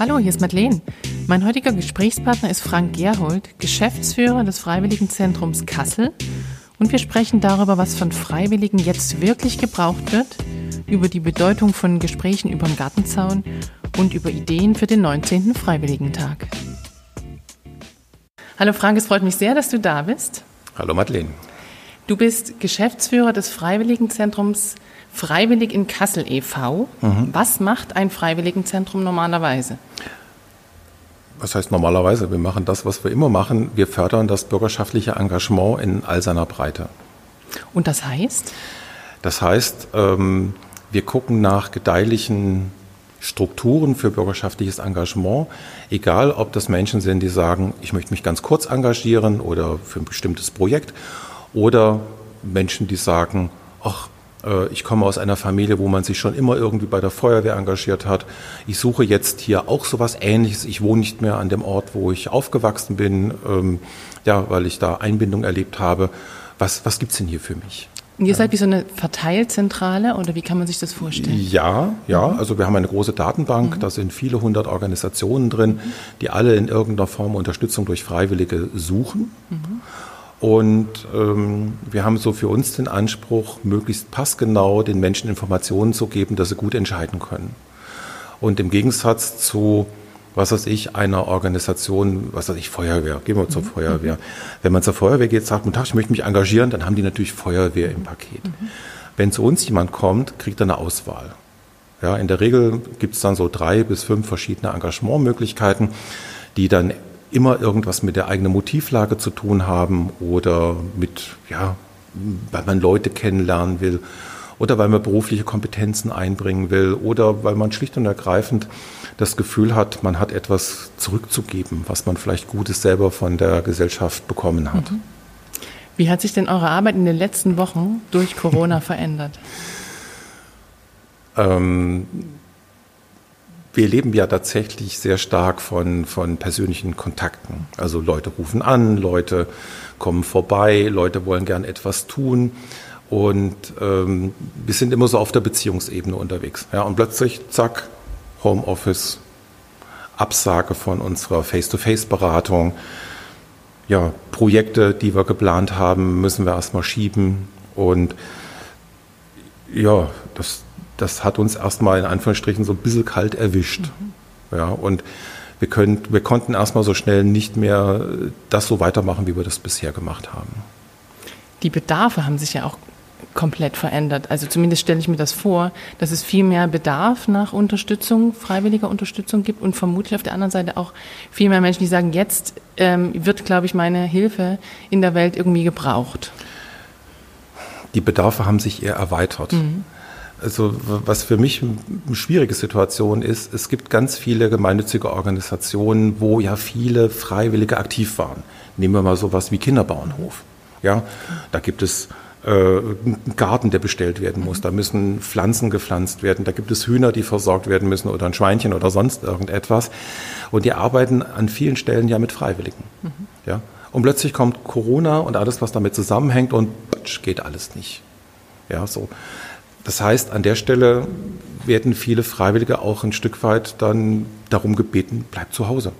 Hallo, hier ist Madeleine. Mein heutiger Gesprächspartner ist Frank Gerhold, Geschäftsführer des Freiwilligenzentrums Kassel. Und wir sprechen darüber, was von Freiwilligen jetzt wirklich gebraucht wird, über die Bedeutung von Gesprächen über den Gartenzaun und über Ideen für den 19. Freiwilligentag. Hallo Frank, es freut mich sehr, dass du da bist. Hallo Madeleine. Du bist Geschäftsführer des Freiwilligenzentrums Freiwillig in Kassel e.V. Mhm. Was macht ein Freiwilligenzentrum normalerweise? Was heißt normalerweise? Wir machen das, was wir immer machen. Wir fördern das bürgerschaftliche Engagement in all seiner Breite. Und das heißt? Das heißt, ähm, wir gucken nach gedeihlichen Strukturen für bürgerschaftliches Engagement, egal ob das Menschen sind, die sagen, ich möchte mich ganz kurz engagieren oder für ein bestimmtes Projekt, oder Menschen, die sagen, ach, ich komme aus einer Familie, wo man sich schon immer irgendwie bei der Feuerwehr engagiert hat. Ich suche jetzt hier auch so was Ähnliches. Ich wohne nicht mehr an dem Ort, wo ich aufgewachsen bin, ähm, ja, weil ich da Einbindung erlebt habe. Was, was es denn hier für mich? Und ihr seid wie so eine Verteilzentrale oder wie kann man sich das vorstellen? Ja, ja. Mhm. Also wir haben eine große Datenbank, mhm. da sind viele hundert Organisationen drin, die alle in irgendeiner Form Unterstützung durch Freiwillige suchen. Mhm. Und ähm, wir haben so für uns den Anspruch, möglichst passgenau den Menschen Informationen zu geben, dass sie gut entscheiden können. Und im Gegensatz zu, was weiß ich, einer Organisation, was weiß ich, Feuerwehr, gehen wir zur mhm. Feuerwehr. Wenn man zur Feuerwehr geht, sagt man, ich möchte mich engagieren, dann haben die natürlich Feuerwehr im Paket. Mhm. Wenn zu uns jemand kommt, kriegt er eine Auswahl. Ja, in der Regel gibt es dann so drei bis fünf verschiedene Engagementmöglichkeiten, die dann immer irgendwas mit der eigenen Motivlage zu tun haben oder mit, ja, weil man Leute kennenlernen will oder weil man berufliche Kompetenzen einbringen will oder weil man schlicht und ergreifend das Gefühl hat, man hat etwas zurückzugeben, was man vielleicht Gutes selber von der Gesellschaft bekommen hat. Mhm. Wie hat sich denn eure Arbeit in den letzten Wochen durch Corona verändert? Ähm, wir leben ja tatsächlich sehr stark von, von persönlichen Kontakten. Also Leute rufen an, Leute kommen vorbei, Leute wollen gern etwas tun. Und ähm, wir sind immer so auf der Beziehungsebene unterwegs. Ja, und plötzlich, zack, Homeoffice, Absage von unserer Face-to-Face-Beratung. Ja, Projekte, die wir geplant haben, müssen wir erstmal schieben. Und ja, das, das hat uns erstmal in Anführungsstrichen so ein bisschen kalt erwischt. Mhm. Ja, und wir, können, wir konnten erstmal so schnell nicht mehr das so weitermachen, wie wir das bisher gemacht haben. Die Bedarfe haben sich ja auch komplett verändert. Also zumindest stelle ich mir das vor, dass es viel mehr Bedarf nach Unterstützung, freiwilliger Unterstützung gibt und vermutlich auf der anderen Seite auch viel mehr Menschen, die sagen, jetzt ähm, wird, glaube ich, meine Hilfe in der Welt irgendwie gebraucht. Die Bedarfe haben sich eher erweitert. Mhm. Also was für mich eine schwierige Situation ist, es gibt ganz viele gemeinnützige Organisationen, wo ja viele Freiwillige aktiv waren. Nehmen wir mal sowas wie Kinderbauernhof. Ja, da gibt es äh, einen Garten, der bestellt werden muss. Da müssen Pflanzen gepflanzt werden. Da gibt es Hühner, die versorgt werden müssen oder ein Schweinchen oder sonst irgendetwas. Und die arbeiten an vielen Stellen ja mit Freiwilligen. Mhm. Ja, und plötzlich kommt Corona und alles, was damit zusammenhängt und geht alles nicht. Ja, so. Das heißt, an der Stelle werden viele Freiwillige auch ein Stück weit dann darum gebeten, bleib zu Hause.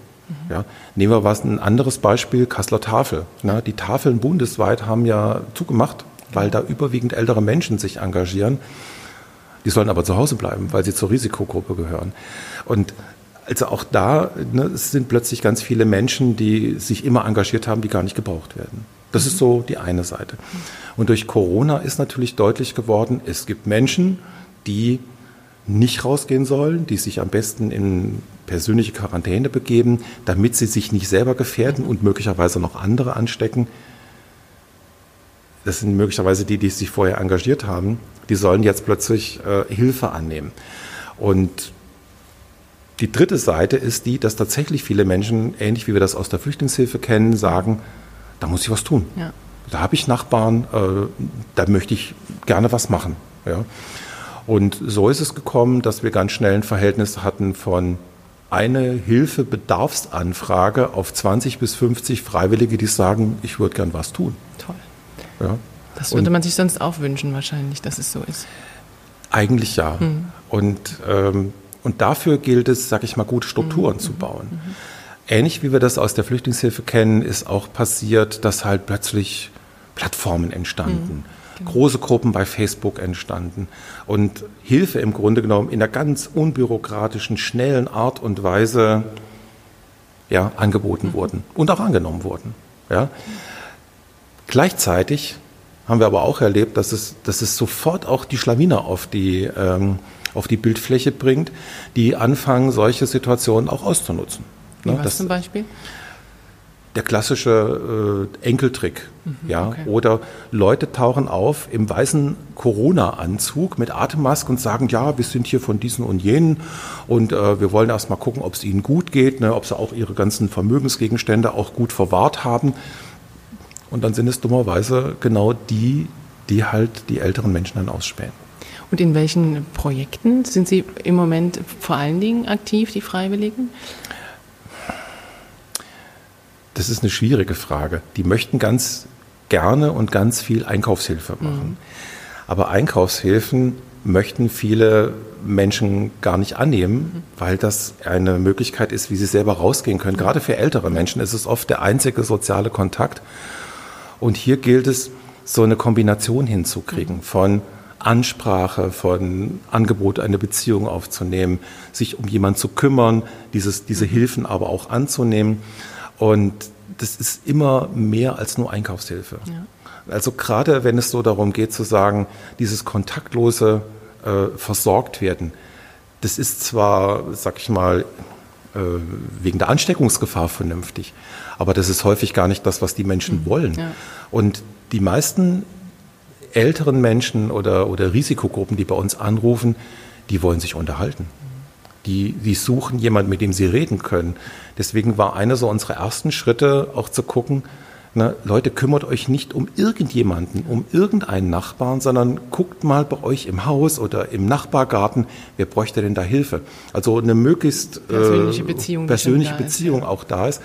Ja, nehmen wir was ein anderes Beispiel, Kasseler Tafel. Na, die Tafeln bundesweit haben ja zugemacht, weil da überwiegend ältere Menschen sich engagieren. Die sollen aber zu Hause bleiben, weil sie zur Risikogruppe gehören. Und also auch da ne, es sind plötzlich ganz viele Menschen, die sich immer engagiert haben, die gar nicht gebraucht werden. Das ist so die eine Seite. Und durch Corona ist natürlich deutlich geworden, es gibt Menschen, die nicht rausgehen sollen, die sich am besten in persönliche Quarantäne begeben, damit sie sich nicht selber gefährden und möglicherweise noch andere anstecken. Das sind möglicherweise die, die sich vorher engagiert haben. Die sollen jetzt plötzlich äh, Hilfe annehmen. Und die dritte Seite ist die, dass tatsächlich viele Menschen, ähnlich wie wir das aus der Flüchtlingshilfe kennen, sagen, da muss ich was tun. Ja. Da habe ich Nachbarn, äh, da möchte ich gerne was machen. Ja. Und so ist es gekommen, dass wir ganz schnell ein Verhältnis hatten von eine Hilfebedarfsanfrage auf 20 bis 50 Freiwillige, die sagen, ich würde gern was tun. Toll. Ja. Das würde Und man sich sonst auch wünschen, wahrscheinlich, dass es so ist. Eigentlich ja. Mhm. Und ähm, Und dafür gilt es, sag ich mal, gute Strukturen mhm. zu bauen. Mhm. Ähnlich wie wir das aus der Flüchtlingshilfe kennen, ist auch passiert, dass halt plötzlich Plattformen entstanden. Mhm, genau. Große Gruppen bei Facebook entstanden und Hilfe im Grunde genommen in einer ganz unbürokratischen, schnellen Art und Weise ja, angeboten mhm. wurden und auch angenommen wurden. Ja. Gleichzeitig haben wir aber auch erlebt, dass es, dass es sofort auch die Schlawiner auf die, ähm, auf die Bildfläche bringt, die anfangen, solche Situationen auch auszunutzen. Ne? Was das, zum Beispiel? Der klassische äh, Enkeltrick, mhm, ja. Okay. Oder Leute tauchen auf im weißen Corona-Anzug mit Atemmaske und sagen, ja, wir sind hier von diesen und jenen und äh, wir wollen erst mal gucken, ob es ihnen gut geht, ne, ob sie auch ihre ganzen Vermögensgegenstände auch gut verwahrt haben. Und dann sind es dummerweise genau die, die halt die älteren Menschen dann ausspähen. Und in welchen Projekten sind Sie im Moment vor allen Dingen aktiv, die Freiwilligen? Das ist eine schwierige Frage. Die möchten ganz gerne und ganz viel Einkaufshilfe machen. Mhm. Aber Einkaufshilfen möchten viele Menschen gar nicht annehmen, mhm. weil das eine Möglichkeit ist, wie sie selber rausgehen können. Mhm. Gerade für ältere Menschen ist es oft der einzige soziale Kontakt. Und hier gilt es, so eine Kombination hinzukriegen mhm. von Ansprache, von Angebot, eine Beziehung aufzunehmen, sich um jemanden zu kümmern, dieses, diese mhm. Hilfen aber auch anzunehmen. Und das ist immer mehr als nur Einkaufshilfe. Ja. Also gerade wenn es so darum geht zu sagen, dieses kontaktlose äh, versorgt werden, das ist zwar, sag ich mal, äh, wegen der Ansteckungsgefahr vernünftig, aber das ist häufig gar nicht das, was die Menschen mhm. wollen. Ja. Und die meisten älteren Menschen oder, oder Risikogruppen, die bei uns anrufen, die wollen sich unterhalten. Die, die suchen jemanden, mit dem sie reden können. Deswegen war einer so unserer ersten Schritte auch zu gucken, na, Leute, kümmert euch nicht um irgendjemanden, um irgendeinen Nachbarn, sondern guckt mal bei euch im Haus oder im Nachbargarten, wer bräuchte denn da Hilfe? Also eine möglichst persönliche äh, Beziehung, persönliche Beziehung ist, auch da ist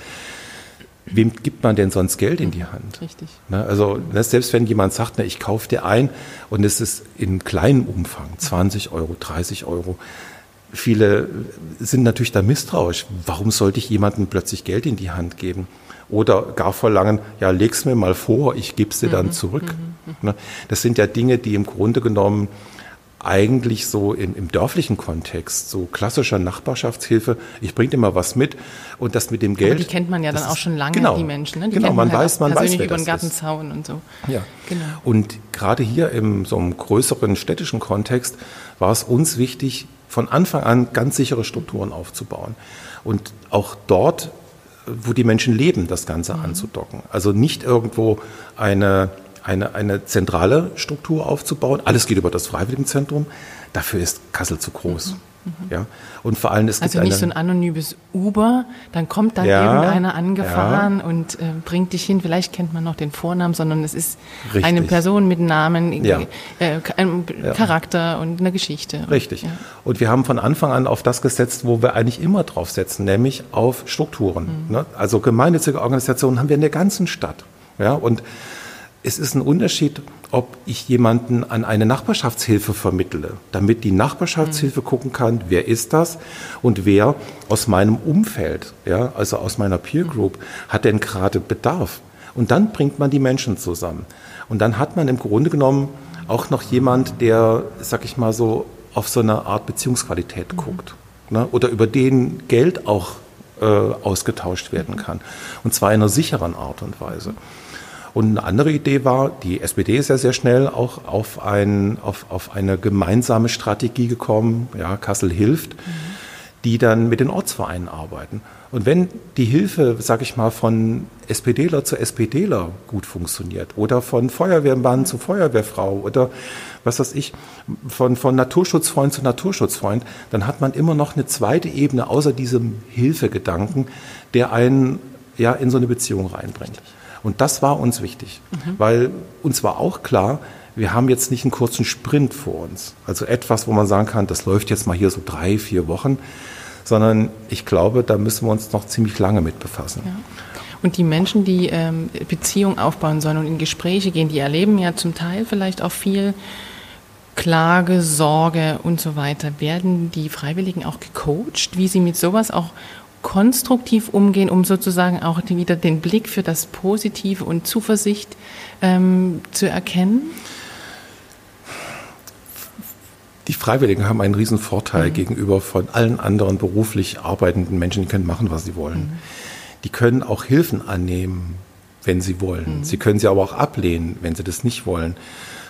wem gibt man denn sonst Geld in die. Hand? Richtig. Ne, also ne, selbst wenn jemand sagt, ne, ich kaufe dir ein und es ist in kleinem Umfang, 20 Euro, 30 Euro, viele sind natürlich da misstrauisch. Warum sollte ich jemandem plötzlich Geld in die Hand geben? Oder gar verlangen, ja, leg's mir mal vor, ich gebe es dir dann mhm. zurück. Mhm. mhm. Ne, das sind ja Dinge, die im Grunde genommen eigentlich so im, im dörflichen Kontext, so klassischer Nachbarschaftshilfe, ich bringe dir mal was mit und das mit dem Geld. Aber die kennt man ja dann auch schon lange, genau, die Menschen. Ne? Die genau, man, man halt weiß, man weiß, wer über den Gartenzaun und so. Ja, genau. Und gerade hier im so einem größeren städtischen Kontext war es uns wichtig, von Anfang an ganz sichere Strukturen aufzubauen und auch dort, wo die Menschen leben, das Ganze mhm. anzudocken. Also nicht irgendwo eine eine, eine zentrale Struktur aufzubauen. Alles geht über das Freiwilligenzentrum. Dafür ist Kassel zu groß. Mhm. Mhm. Ja, und vor allem es also nicht so ein anonymes Uber, dann kommt da ja, irgendeiner angefahren ja. und äh, bringt dich hin. Vielleicht kennt man noch den Vornamen, sondern es ist Richtig. eine Person mit Namen, ja. äh, einem Charakter und einer Geschichte. Richtig. Und wir haben von Anfang an auf das gesetzt, wo wir eigentlich immer drauf setzen, nämlich auf Strukturen. Mhm. Ne? Also gemeinnützige Organisationen haben wir in der ganzen Stadt. Ja, und es ist ein Unterschied, ob ich jemanden an eine Nachbarschaftshilfe vermittle, damit die Nachbarschaftshilfe mhm. gucken kann, wer ist das und wer aus meinem Umfeld, ja, also aus meiner Peer Group, hat denn gerade Bedarf. Und dann bringt man die Menschen zusammen. Und dann hat man im Grunde genommen auch noch jemand, der, sag ich mal so, auf so eine Art Beziehungsqualität mhm. guckt. Ne? Oder über den Geld auch äh, ausgetauscht werden kann. Und zwar in einer sicheren Art und Weise. Und eine andere Idee war, die SPD ist ja sehr schnell auch auf, ein, auf, auf eine gemeinsame Strategie gekommen, ja, Kassel hilft, mhm. die dann mit den Ortsvereinen arbeiten. Und wenn die Hilfe, sag ich mal, von SPDler zu SPDler gut funktioniert oder von Feuerwehrmann zu Feuerwehrfrau oder was weiß ich, von, von Naturschutzfreund zu Naturschutzfreund, dann hat man immer noch eine zweite Ebene außer diesem Hilfegedanken, der einen ja in so eine Beziehung reinbringt. Und das war uns wichtig, mhm. weil uns war auch klar, wir haben jetzt nicht einen kurzen Sprint vor uns. Also etwas, wo man sagen kann, das läuft jetzt mal hier so drei, vier Wochen, sondern ich glaube, da müssen wir uns noch ziemlich lange mit befassen. Ja. Und die Menschen, die ähm, Beziehungen aufbauen sollen und in Gespräche gehen, die erleben ja zum Teil vielleicht auch viel Klage, Sorge und so weiter. Werden die Freiwilligen auch gecoacht, wie sie mit sowas auch konstruktiv umgehen, um sozusagen auch wieder den Blick für das Positive und Zuversicht ähm, zu erkennen? Die Freiwilligen haben einen riesen Vorteil mhm. gegenüber von allen anderen beruflich arbeitenden Menschen, die können machen, was sie wollen. Mhm. Die können auch Hilfen annehmen, wenn sie wollen. Mhm. Sie können sie aber auch ablehnen, wenn sie das nicht wollen.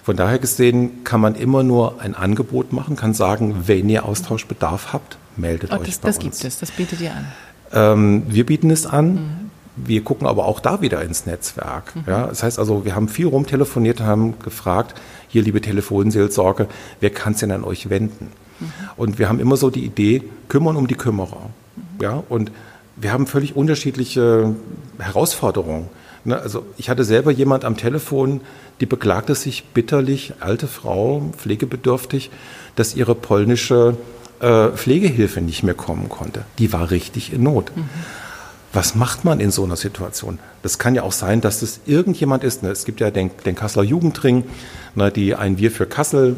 Von daher gesehen kann man immer nur ein Angebot machen, kann sagen, wenn ihr Austauschbedarf habt, meldet oh, euch das, bei das uns. Das gibt es, das bietet ihr an. Ähm, wir bieten es an. Mhm. Wir gucken aber auch da wieder ins Netzwerk. Mhm. Ja, das heißt also, wir haben viel rumtelefoniert und haben gefragt, hier liebe Telefonseelsorge, wer kann es denn an euch wenden? Mhm. Und wir haben immer so die Idee, kümmern um die Kümmerer. Mhm. Ja, und wir haben völlig unterschiedliche Herausforderungen. Ne, also ich hatte selber jemand am Telefon, die beklagte sich bitterlich, alte Frau, pflegebedürftig, dass ihre polnische äh, Pflegehilfe nicht mehr kommen konnte. Die war richtig in Not. Mhm. Was macht man in so einer Situation? Das kann ja auch sein, dass das irgendjemand ist. Ne? Es gibt ja den, den Kasseler Jugendring, ne, die ein Wir für Kassel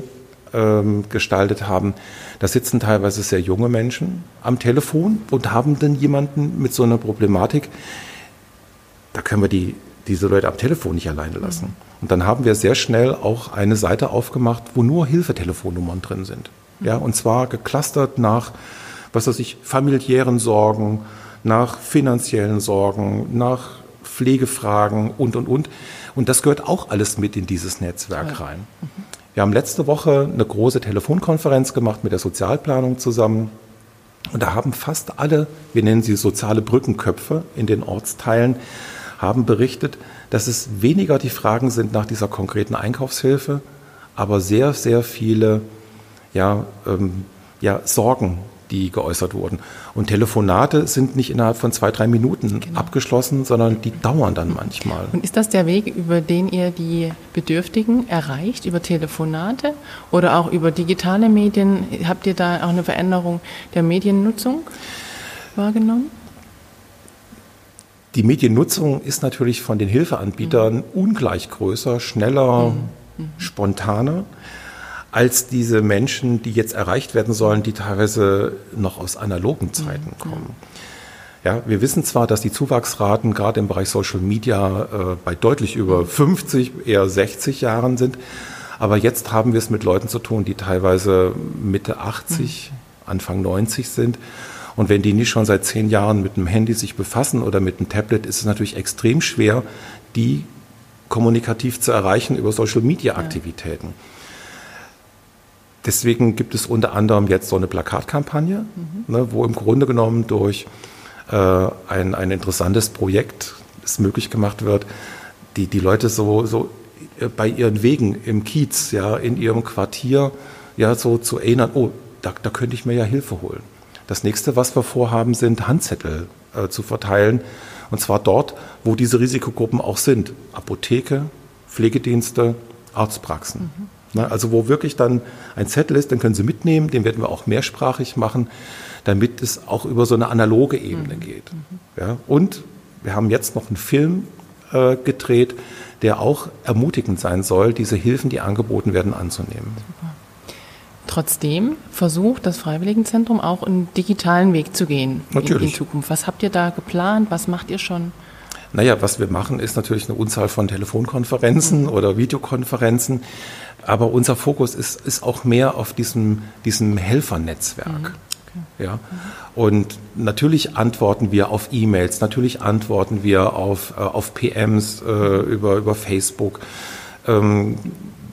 ähm, gestaltet haben. Da sitzen teilweise sehr junge Menschen am Telefon und haben dann jemanden mit so einer Problematik. Da können wir die, diese Leute am Telefon nicht alleine lassen. Mhm. Und dann haben wir sehr schnell auch eine Seite aufgemacht, wo nur Hilfetelefonnummern drin sind. Ja, und zwar geclustert nach, was weiß ich, familiären Sorgen, nach finanziellen Sorgen, nach Pflegefragen und, und, und. Und das gehört auch alles mit in dieses Netzwerk rein. Mhm. Wir haben letzte Woche eine große Telefonkonferenz gemacht mit der Sozialplanung zusammen. Und da haben fast alle, wir nennen sie soziale Brückenköpfe in den Ortsteilen, haben berichtet, dass es weniger die Fragen sind nach dieser konkreten Einkaufshilfe, aber sehr, sehr viele ja, ähm, ja, Sorgen, die geäußert wurden. Und Telefonate sind nicht innerhalb von zwei, drei Minuten genau. abgeschlossen, sondern die dauern dann manchmal. Und ist das der Weg, über den ihr die Bedürftigen erreicht, über Telefonate oder auch über digitale Medien? Habt ihr da auch eine Veränderung der Mediennutzung wahrgenommen? Die Mediennutzung ist natürlich von den Hilfeanbietern mhm. ungleich größer, schneller, mhm. Mhm. spontaner als diese Menschen, die jetzt erreicht werden sollen, die teilweise noch aus analogen Zeiten mhm. kommen. Ja, wir wissen zwar, dass die Zuwachsraten gerade im Bereich Social Media äh, bei deutlich über 50, eher 60 Jahren sind, aber jetzt haben wir es mit Leuten zu tun, die teilweise Mitte 80, mhm. Anfang 90 sind. Und wenn die nicht schon seit zehn Jahren mit einem Handy sich befassen oder mit einem Tablet, ist es natürlich extrem schwer, die kommunikativ zu erreichen über Social Media Aktivitäten. Ja. Deswegen gibt es unter anderem jetzt so eine Plakatkampagne, mhm. ne, wo im Grunde genommen durch äh, ein, ein interessantes Projekt es möglich gemacht wird, die, die Leute so, so äh, bei ihren Wegen im Kiez, ja, in ihrem Quartier, ja, so zu erinnern, oh, da, da könnte ich mir ja Hilfe holen. Das nächste, was wir vorhaben, sind Handzettel äh, zu verteilen. Und zwar dort, wo diese Risikogruppen auch sind. Apotheke, Pflegedienste, Arztpraxen. Mhm. Ne, also wo wirklich dann ein Zettel ist, den können Sie mitnehmen, den werden wir auch mehrsprachig machen, damit es auch über so eine analoge Ebene mhm. geht. Ja, und wir haben jetzt noch einen Film äh, gedreht, der auch ermutigend sein soll, diese Hilfen, die angeboten werden, anzunehmen. Super. Trotzdem versucht das Freiwilligenzentrum auch einen digitalen Weg zu gehen Natürlich. In, in Zukunft. Was habt ihr da geplant? Was macht ihr schon? Naja, was wir machen, ist natürlich eine Unzahl von Telefonkonferenzen mhm. oder Videokonferenzen. Aber unser Fokus ist, ist auch mehr auf diesem, diesem Helfernetzwerk. Mhm. Okay. Ja? Und natürlich antworten wir auf E-Mails, natürlich antworten wir auf, äh, auf PMs äh, über, über Facebook. Ähm,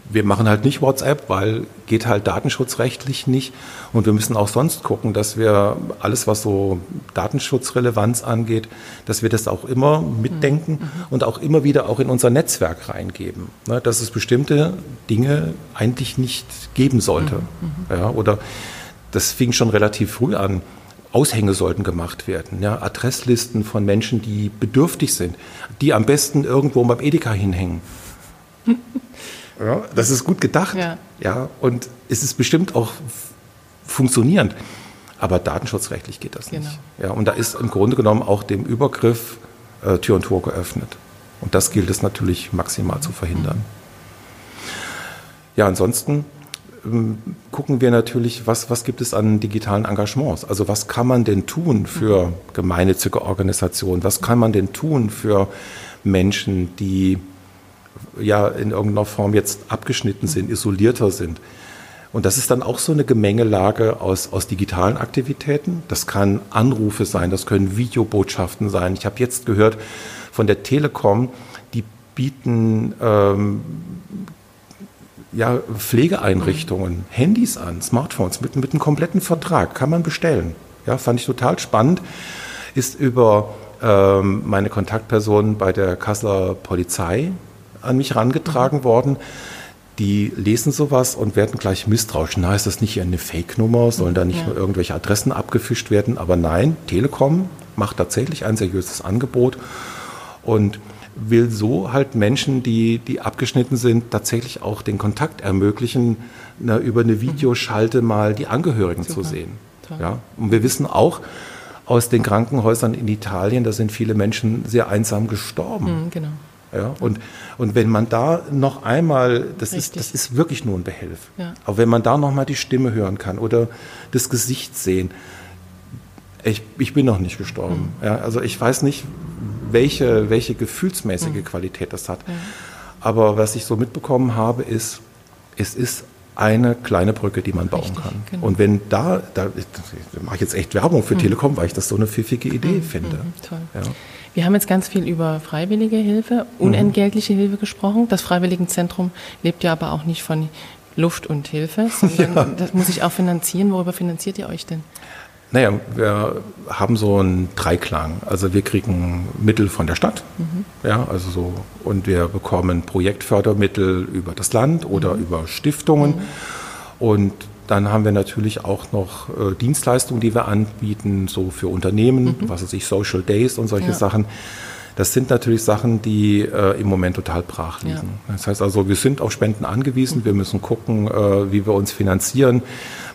wir machen halt nicht WhatsApp, weil geht halt datenschutzrechtlich nicht. Und wir müssen auch sonst gucken, dass wir alles, was so Datenschutzrelevanz angeht, dass wir das auch immer mitdenken mhm. und auch immer wieder auch in unser Netzwerk reingeben. Ne, dass es bestimmte Dinge eigentlich nicht geben sollte. Mhm. mhm. Ja, oder das fing schon relativ früh an. Aushänge sollten gemacht werden, ja, Adresslisten von Menschen, die bedürftig sind, die am besten irgendwo beim Edeka hinhängen. Ja, das ist gut gedacht. Ja. ja. Und es ist bestimmt auch funktionierend. Aber datenschutzrechtlich geht das genau. nicht. Ja, und da ist im Grunde genommen auch dem Übergriff äh, Tür und Tor geöffnet. Und das gilt es natürlich maximal zu verhindern. Ja, ansonsten ähm, gucken wir natürlich, was, was gibt es an digitalen Engagements? Also was kann man denn tun für gemeinnützige Organisationen? Was kann man denn tun für Menschen, die ja in irgendeiner Form jetzt abgeschnitten sind, isolierter sind? Und das ist dann auch so eine Gemengelage aus, aus digitalen Aktivitäten. Das kann Anrufe sein, das können Videobotschaften sein. Ich habe jetzt gehört von der Telekom, die bieten ähm, ja, Pflegeeinrichtungen. Handys an, Smartphones mit, mit einem kompletten Vertrag, kann man bestellen. Ja, fand ich total spannend. Ist über ähm, meine Kontaktperson bei der Kasseler Polizei an mich herangetragen mhm. worden. Die lesen sowas und werden gleich misstrauisch. Na, ist das nicht eine Fake-Nummer? Sollen da nicht ja. nur irgendwelche Adressen abgefischt werden? Aber nein, Telekom macht tatsächlich ein seriöses Angebot. Und will so halt Menschen, die, die abgeschnitten sind, tatsächlich auch den Kontakt ermöglichen, na, über eine Videoschalte mal die Angehörigen Super. zu sehen. Ja? Und wir wissen auch aus den Krankenhäusern in Italien, da sind viele Menschen sehr einsam gestorben. Mhm, genau. Ja, und, und wenn man da noch einmal, das ist, das ist wirklich nur ein Behelf, ja. aber wenn man da noch mal die Stimme hören kann oder das Gesicht sehen, ich, ich bin noch nicht gestorben. Mhm. Ja, also ich weiß nicht, welche, welche gefühlsmäßige mhm. Qualität das hat. Mhm. Aber was ich so mitbekommen habe, ist, es ist eine kleine Brücke, die man bauen Richtig, kann. Genau. Und wenn da, da, mache ich jetzt echt Werbung für mhm. Telekom, weil ich das so eine pfiffige Idee mhm. finde. Mhm, toll. Ja. Wir haben jetzt ganz viel über freiwillige Hilfe, mhm. unentgeltliche Hilfe gesprochen. Das Freiwilligenzentrum lebt ja aber auch nicht von Luft und Hilfe, sondern ja. das muss ich auch finanzieren. Worüber finanziert ihr euch denn? Naja, wir haben so einen Dreiklang. Also wir kriegen Mittel von der Stadt, mhm. ja, also so, und wir bekommen Projektfördermittel über das Land oder mhm. über Stiftungen. Mhm. Und dann haben wir natürlich auch noch äh, Dienstleistungen, die wir anbieten, so für Unternehmen, mhm. was weiß ich, Social Days und solche ja. Sachen. Das sind natürlich Sachen, die äh, im Moment total brach liegen. Ja. Das heißt also, wir sind auf Spenden angewiesen. Wir müssen gucken, äh, wie wir uns finanzieren.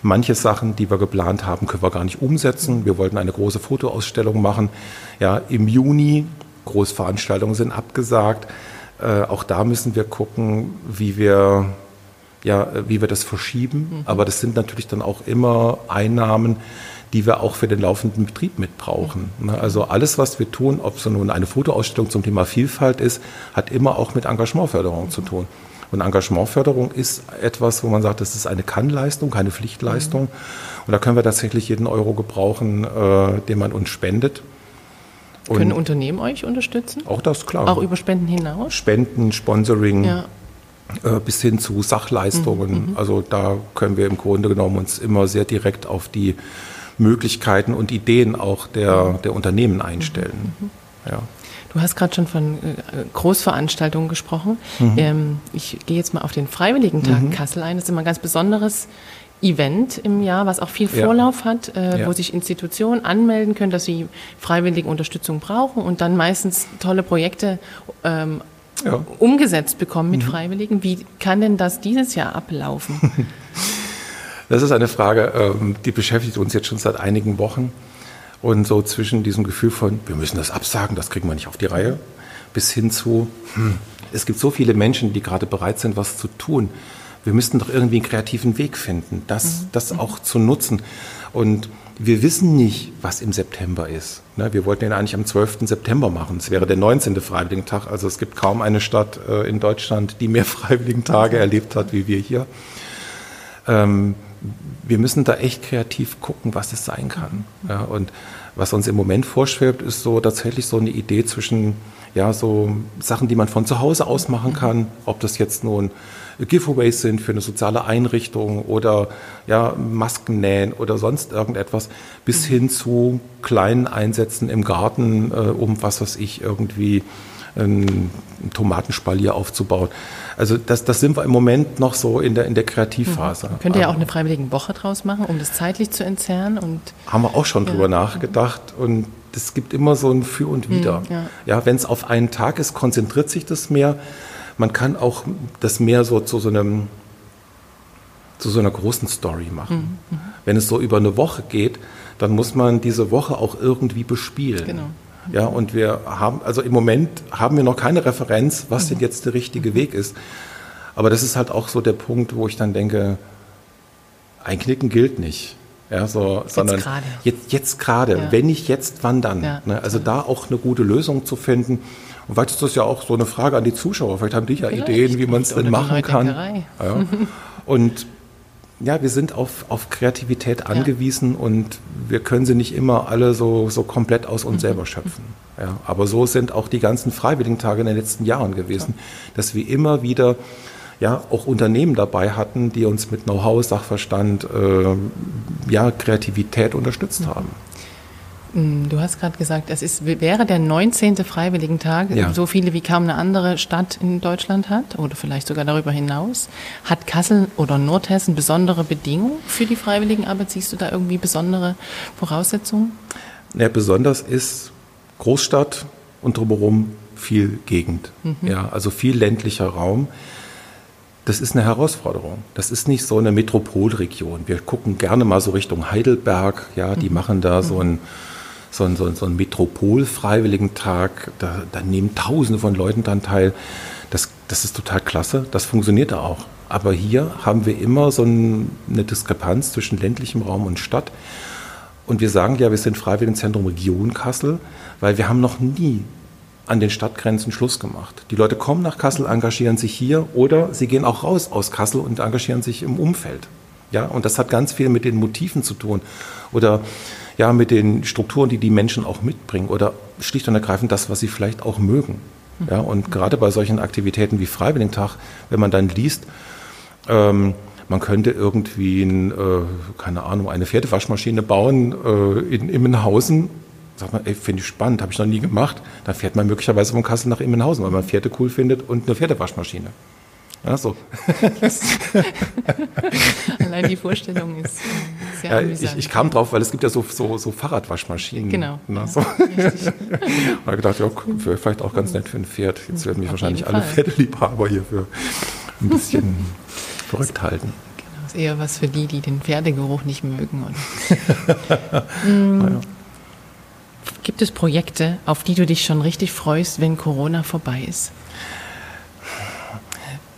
Manche Sachen, die wir geplant haben, können wir gar nicht umsetzen. Wir wollten eine große Fotoausstellung machen. Ja, im Juni. Großveranstaltungen sind abgesagt. Äh, auch da müssen wir gucken, wie wir ja, wie wir das verschieben. Mhm. Aber das sind natürlich dann auch immer Einnahmen, die wir auch für den laufenden Betrieb mit brauchen. Ne, also alles, was wir tun, ob es nun eine Fotoausstellung zum Thema Vielfalt ist, hat immer auch mit Engagementförderung zu tun. Und Engagementförderung ist etwas, wo man sagt, das ist eine Kannleistung, keine Pflichtleistung. Und da können wir tatsächlich jeden Euro gebrauchen, äh, den man uns spendet. Und können Unternehmen euch unterstützen? Auch das, klar. Auch über Spenden hinaus? Spenden, Sponsoring. Ja. Äh, bis hin zu Sachleistungen. Mhm, mhm. also da können wir im Grunde genommen uns immer sehr direkt auf die Möglichkeiten und Ideen auch der, der Unternehmen einstellen. Mhm. Ja. Du hast gerade schon von äh, Großveranstaltungen gesprochen. Mhm. Ähm, ich gehe jetzt mal auf den Freiwilligentag mhm. Kassel ein. Das ist immer ein ganz besonderes Event im Jahr, was auch viel Vorlauf ja. hat, äh, ja. wo sich Institutionen anmelden können, dass sie freiwillige Unterstützung brauchen und dann meistens tolle Projekte ähm, ja. umgesetzt bekommen mit mhm. Freiwilligen. Wie kann denn das dieses Jahr ablaufen? Das ist eine Frage, ähm, die beschäftigt uns jetzt schon seit einigen Wochen. Und so zwischen diesem Gefühl von, wir müssen das absagen, das kriegen wir nicht auf die Reihe, bis hin zu, hm, es gibt so viele Menschen, die gerade bereit sind, was zu tun. Wir müssten doch irgendwie einen kreativen Weg finden, das, mhm. das auch zu nutzen. Und wir wissen nicht, was im September ist. Ne, wir wollten ihn eigentlich am 12. September machen. Es wäre der 19. Freiwilligentag. Also es gibt kaum eine Stadt äh, in Deutschland, die mehr Freiwilligentage erlebt hat wie wir hier. Wir müssen da echt kreativ gucken, was es sein kann. Ja, und was uns im Moment vorschwebt, ist so tatsächlich so eine Idee zwischen ja, so Sachen, die man von zu Hause aus machen kann, ob das jetzt nun Giveaways sind für eine soziale Einrichtung oder ja, Masken nähen oder sonst irgendetwas, bis hin zu kleinen Einsätzen im Garten, äh, um was weiß ich, irgendwie ein Tomatenspalier aufzubauen. Also das, das sind wir im Moment noch so in der, in der Kreativphase. Mhm. Könnt ihr ja auch eine freiwillige Woche draus machen, um das zeitlich zu entzerren? Und Haben wir auch schon ja. drüber nachgedacht und es gibt immer so ein Für und Wider. Mhm, ja, ja wenn es auf einen Tag ist, konzentriert sich das mehr. Man kann auch das mehr so zu so einem zu so einer großen Story machen. Mhm. mhm. Wenn es so über eine Woche geht, dann muss man diese Woche auch irgendwie bespielen. Genau. Ja, und wir haben, also im Moment haben wir noch keine Referenz, was denn mhm. jetzt der richtige Weg ist. Aber das ist halt auch so der Punkt, wo ich dann denke, Einknicken gilt nicht. Ja, so, Jetzt sondern gerade. jetzt, jetzt gerade. Ja. Wenn nicht jetzt, wann dann? Ja, ne? Also da auch eine gute Lösung zu finden. Und vielleicht ist das ja auch so eine Frage an die Zuschauer. Vielleicht haben die ja Vielleicht. Ideen, wie man es denn machen kann. Ja. Und ja, wir sind auf, auf Kreativität angewiesen und wir können sie nicht immer alle so, so komplett aus Mhm. uns selber schöpfen. Ja, aber so sind auch die ganzen Freiwilligen-Tage in den letzten Jahren gewesen, dass wir immer wieder ja, auch Unternehmen dabei hatten, die uns mit Know-how, Sachverstand, äh, ja, Kreativität unterstützt haben. Mm, Du hast gerade gesagt, es ist, wäre der 19. Freiwilligentag, Ja. so viele wie kaum eine andere Stadt in Deutschland hat oder vielleicht sogar darüber hinaus. Hat Kassel oder Nordhessen besondere Bedingungen für die Freiwilligenarbeit? Siehst du da irgendwie besondere Voraussetzungen? Ja, besonders ist Großstadt und drumherum viel Gegend. Ja, also viel ländlicher Raum. Das ist eine Herausforderung. Das ist nicht so eine Metropolregion. Wir gucken gerne mal so Richtung Heidelberg. Ja, die machen da so ein so ein, so ein, so ein Metropol-Freiwilligentag. Da, da nehmen Tausende von Leuten dran teil. Das, das ist total klasse. Das funktioniert auch. Aber hier haben wir immer so ein, eine Diskrepanz zwischen ländlichem Raum und Stadt. Und wir sagen ja, wir sind Freiwilligenzentrum Region Kassel, weil wir haben noch nie an den Stadtgrenzen Schluss gemacht. Die Leute kommen nach Kassel, engagieren sich hier oder sie gehen auch raus aus Kassel und engagieren sich im Umfeld. Ja, und das hat ganz viel mit den Motiven zu tun oder ja, mit den Strukturen, die die Menschen auch mitbringen oder schlicht und ergreifend das, was sie vielleicht auch mögen. Ja, und gerade bei solchen Aktivitäten wie Freiwilligentag, wenn man dann liest, ähm, man könnte irgendwie, ein, äh, keine Ahnung, eine Pferdewaschmaschine bauen äh, in Immenhausen. Sagt man, finde ich spannend, habe ich noch nie gemacht. Dann fährt man möglicherweise von Kassel nach Immenhausen, weil man Pferde cool findet und eine Pferdewaschmaschine. Ja, so. Allein die Vorstellung ist äh, Ja, amüsant. ich, ich kam drauf, weil es gibt ja so, so, so Fahrradwaschmaschinen. Genau, Ne, ja, so. habe gedacht, ja, cool, vielleicht auch ganz nett für ein Pferd. Jetzt werden mich Auf wahrscheinlich alle. Pferdeliebhaber hier für ein bisschen verrückt halten. Genau, ist eher was für die, die den Pferdegeruch nicht mögen. Mm. Gibt es Projekte, auf die du dich schon richtig freust, wenn Corona vorbei ist?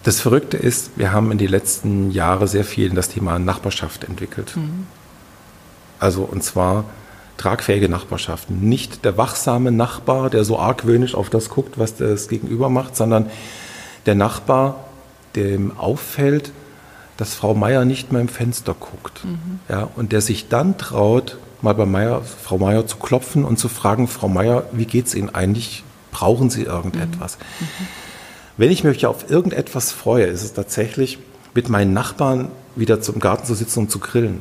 Das Verrückte ist, wir haben in den letzten Jahren sehr viel in das Thema Nachbarschaft entwickelt. Also und zwar tragfähige Nachbarschaften. Nicht der wachsame Nachbar, der so argwöhnisch auf das guckt, was das Gegenüber macht, sondern der Nachbar, dem auffällt, dass Frau Meier nicht mehr im Fenster guckt. Ja, und der sich dann traut, mal bei Meier, Frau Meier zu klopfen und zu fragen, Frau Meier, wie geht's Ihnen eigentlich? Brauchen Sie irgendetwas? Wenn ich mich auf irgendetwas freue, ist es tatsächlich, mit meinen Nachbarn wieder zum Garten zu sitzen und zu grillen.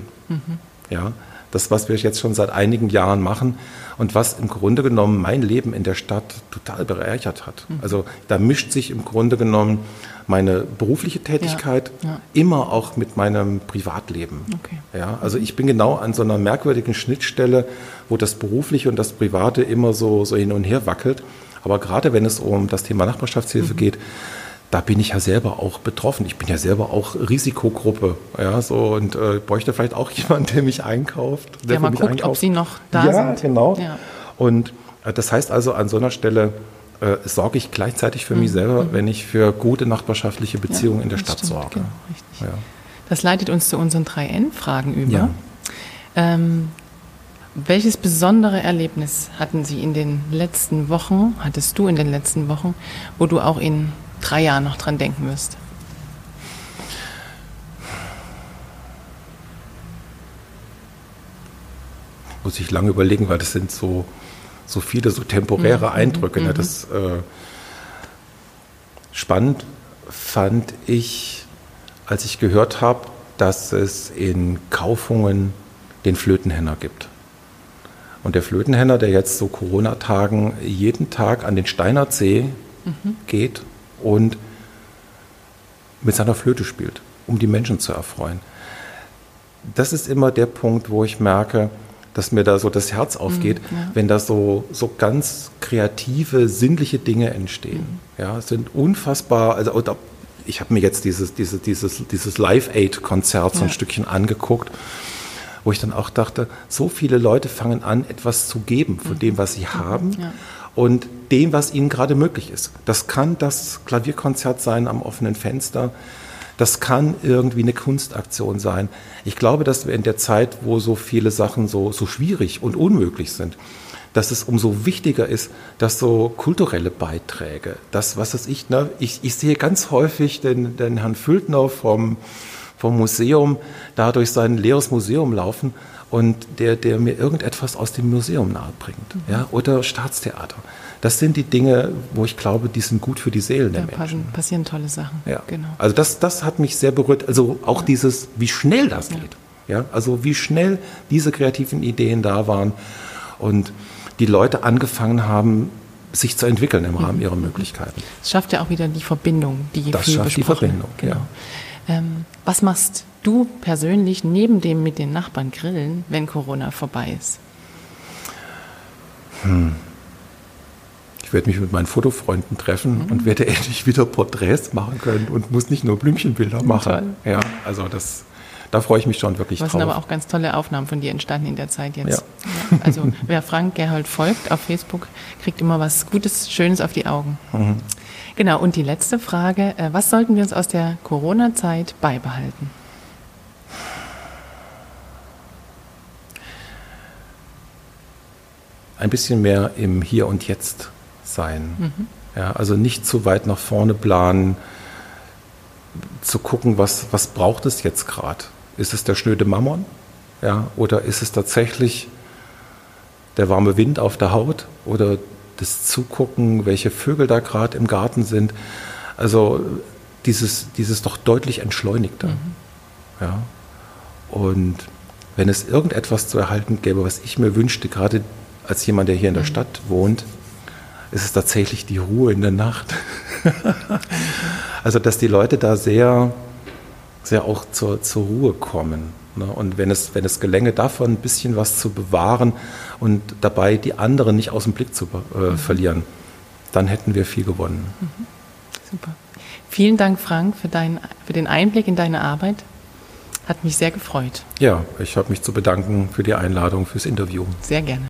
Ja, das, was wir jetzt schon seit einigen Jahren machen und was im Grunde genommen mein Leben in der Stadt total bereichert hat. Also da mischt sich im Grunde genommen meine berufliche Tätigkeit ja. immer auch mit meinem Privatleben. Okay. Ja, also ich bin genau an so einer merkwürdigen Schnittstelle, wo das Berufliche und das Private immer so, so hin und her wackelt. Aber gerade wenn es um das Thema Nachbarschaftshilfe geht, da bin ich ja selber auch betroffen. Ich bin ja selber auch Risikogruppe, ja, so und äh, bräuchte vielleicht auch jemanden, der mich einkauft. Der für mal guckt, ob einkauft. sie noch da ja, sind. genau. Ja. Und äh, das heißt also, an so einer Stelle äh, sorge ich gleichzeitig für mich selber, wenn ich für gute nachbarschaftliche Beziehungen in der Mhm. Stadt stimmt, sorge. Genau, richtig. Ja. Das leitet uns zu unseren 3N-Fragen über. Ja. Ähm, welches besondere Erlebnis hatten Sie in den letzten Wochen, hattest du in den letzten Wochen, wo du auch in drei Jahren noch dran denken wirst? muss ich lange überlegen, weil das sind so, so viele so temporäre Mhm, Eindrücke. Ne? Das äh, spannend fand ich, als ich gehört habe, dass es in Kaufungen den Flötenhenner gibt. Und der Flötenhenner, der jetzt so Corona-Tagen jeden Tag an den Steiner See geht und mit seiner Flöte spielt, um die Menschen zu erfreuen. Das ist immer der Punkt, wo ich merke, dass mir da so das Herz aufgeht, wenn da so, so ganz kreative, sinnliche Dinge entstehen. Ja, es sind unfassbar, also ich habe mir jetzt dieses, dieses, dieses, dieses Live-Aid-Konzert so ein Ja. Stückchen angeguckt, wo ich dann auch dachte, so viele Leute fangen an, etwas zu geben von dem, was sie haben Ja. und dem, was ihnen gerade möglich ist. Das kann das Klavierkonzert sein am offenen Fenster. Das kann irgendwie eine Kunstaktion sein. Ich glaube, dass wir in der Zeit, wo so viele Sachen so, so schwierig und unmöglich sind, dass es umso wichtiger ist, dass so kulturelle Beiträge, das, was weiß ich, ne, ich, ich sehe ganz häufig den, den Herrn Füldner vom, vom Museum da durch sein leeres Museum laufen und der, der mir irgendetwas aus dem Museum nahebringt. Mhm. Ja, oder Staatstheater. Das sind die Dinge, wo ich glaube, die sind gut für die Seelen da der Menschen. passieren tolle Sachen. Ja. Genau. Also das, das hat mich sehr berührt. Also auch ja. dieses, wie schnell das geht. Ja. Also wie schnell diese kreativen Ideen da waren und die Leute angefangen haben, sich zu entwickeln im Rahmen mhm. ihrer Möglichkeiten. Es schafft ja auch wieder die Verbindung, die das schafft die Verbindung. Genau. Ja. Ähm, was machst du persönlich neben dem mit den Nachbarn grillen, wenn Corona vorbei ist? Hm. Ich werde mich mit meinen Fotofreunden treffen mhm. und werde endlich wieder Porträts machen können und muss nicht nur Blümchenbilder machen. Toll. Ja, also das, da freue ich mich schon wirklich Was drauf. sind aber auch ganz tolle Aufnahmen von dir entstanden in der Zeit jetzt. Ja, also wer Frank Gerhold folgt auf Facebook, kriegt immer was Gutes, Schönes auf die Augen. Mhm. Genau, und die letzte Frage, äh, was sollten wir uns aus der Corona-Zeit beibehalten? Ein bisschen mehr im Hier und Jetzt sein. Mhm. Ja, also nicht zu weit nach vorne planen, zu gucken, was, was braucht es jetzt gerade. Ist es der schnöde Mammon? Ja, oder ist es tatsächlich der warme Wind auf der Haut oder das Zugucken, welche Vögel da gerade im Garten sind. Also dieses, dieses doch deutlich entschleunigter. Mhm. Ja. Und wenn es irgendetwas zu erhalten gäbe, was ich mir wünschte, gerade als jemand, der hier in der mhm. Stadt wohnt, ist es tatsächlich die Ruhe in der Nacht. also, dass die Leute da sehr, sehr auch zur, zur Ruhe kommen. Ne? Und wenn es, wenn es gelänge, davon ein bisschen was zu bewahren und dabei die anderen nicht aus dem Blick zu äh, mhm. verlieren, dann hätten wir viel gewonnen. Mhm. Super. Vielen Dank, Frank, für, dein, für den Einblick in deine Arbeit. Hat mich sehr gefreut. Ja, ich habe mich zu bedanken für die Einladung, fürs Interview. Sehr gerne.